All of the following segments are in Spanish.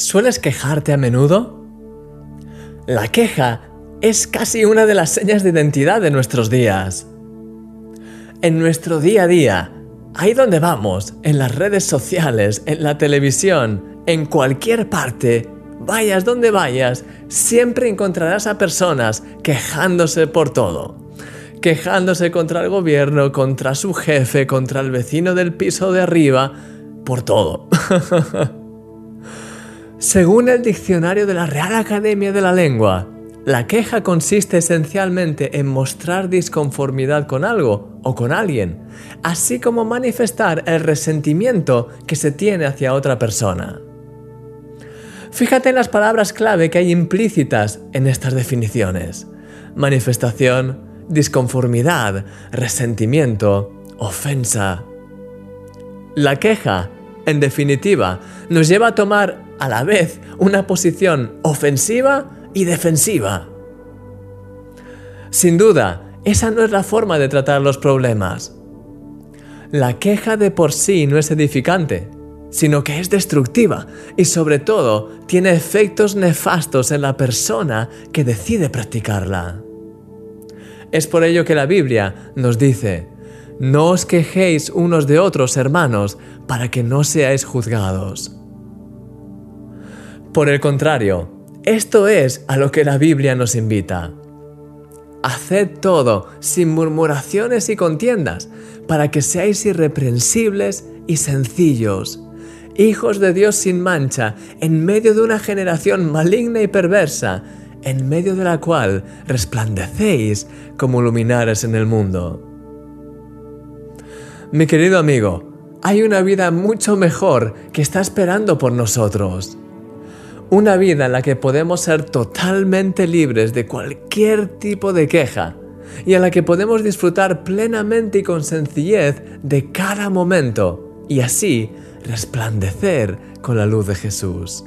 ¿Sueles quejarte a menudo? La queja es casi una de las señas de identidad de nuestros días. En nuestro día a día, ahí donde vamos, en las redes sociales, en la televisión, en cualquier parte, vayas donde vayas, siempre encontrarás a personas quejándose por todo. Quejándose contra el gobierno, contra su jefe, contra el vecino del piso de arriba, por todo. Según el diccionario de la Real Academia de la Lengua, la queja consiste esencialmente en mostrar disconformidad con algo o con alguien, así como manifestar el resentimiento que se tiene hacia otra persona. Fíjate en las palabras clave que hay implícitas en estas definiciones. Manifestación, disconformidad, resentimiento, ofensa. La queja, en definitiva, nos lleva a tomar a la vez una posición ofensiva y defensiva. Sin duda, esa no es la forma de tratar los problemas. La queja de por sí no es edificante, sino que es destructiva y sobre todo tiene efectos nefastos en la persona que decide practicarla. Es por ello que la Biblia nos dice, no os quejéis unos de otros, hermanos, para que no seáis juzgados. Por el contrario, esto es a lo que la Biblia nos invita. Haced todo sin murmuraciones y contiendas, para que seáis irreprensibles y sencillos, hijos de Dios sin mancha, en medio de una generación maligna y perversa, en medio de la cual resplandecéis como luminares en el mundo. Mi querido amigo, hay una vida mucho mejor que está esperando por nosotros. Una vida en la que podemos ser totalmente libres de cualquier tipo de queja y en la que podemos disfrutar plenamente y con sencillez de cada momento y así resplandecer con la luz de Jesús.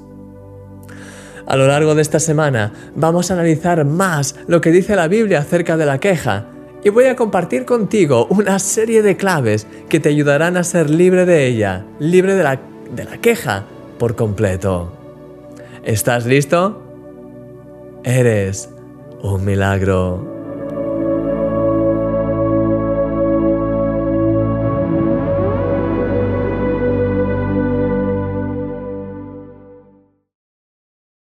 A lo largo de esta semana vamos a analizar más lo que dice la Biblia acerca de la queja y voy a compartir contigo una serie de claves que te ayudarán a ser libre de ella, libre de la, de la queja por completo. ¿Estás listo? Eres un milagro.